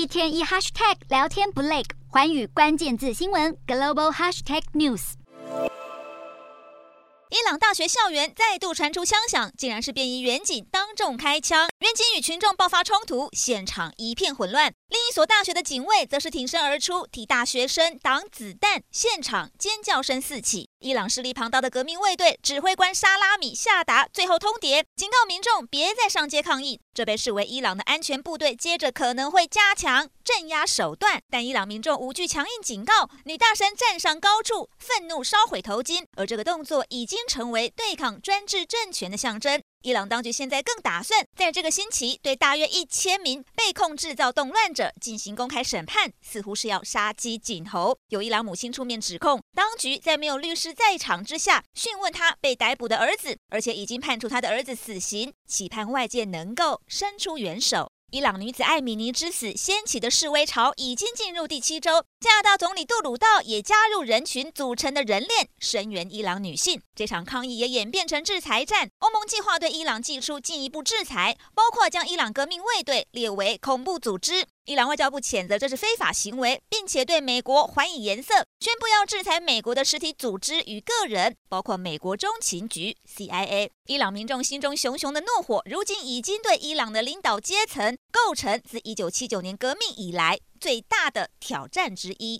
一天一 hashtag 聊天不累，寰宇关键字新闻 global hashtag news。伊朗大学校园再度传出枪响，竟然是便衣员警当众开枪，员警与群众爆发冲突，现场一片混乱。另一所大学的警卫则是挺身而出，替大学生挡子弹，现场尖叫声四起。伊朗势力庞大的革命卫队指挥官沙拉米下达最后通牒，警告民众别再上街抗议。这被视为伊朗的安全部队接着可能会加强镇压手段。但伊朗民众无惧强硬警告，女大生站上高处，愤怒烧毁头巾，而这个动作已经成为对抗专制政权的象征。伊朗当局现在更打算在这个星期对大约一千名被控制造动乱者进行公开审判，似乎是要杀鸡儆猴。有伊朗母亲出面指控，当局在没有律师在场之下讯问他被逮捕的儿子，而且已经判处他的儿子死刑，期盼外界能够伸出援手。伊朗女子艾米尼之死掀起的示威潮已经进入第七周，加拿大总理杜鲁道也加入人群组成的人链，声援伊朗女性。这场抗议也演变成制裁战，欧盟计划对伊朗祭出进一步制裁，包括将伊朗革命卫队列为恐怖组织。伊朗外交部谴责这是非法行为，并且对美国还以颜色，宣布要制裁美国的实体组织与个人，包括美国中情局 （CIA）。伊朗民众心中熊熊的怒火，如今已经对伊朗的领导阶层构成自1979年革命以来最大的挑战之一。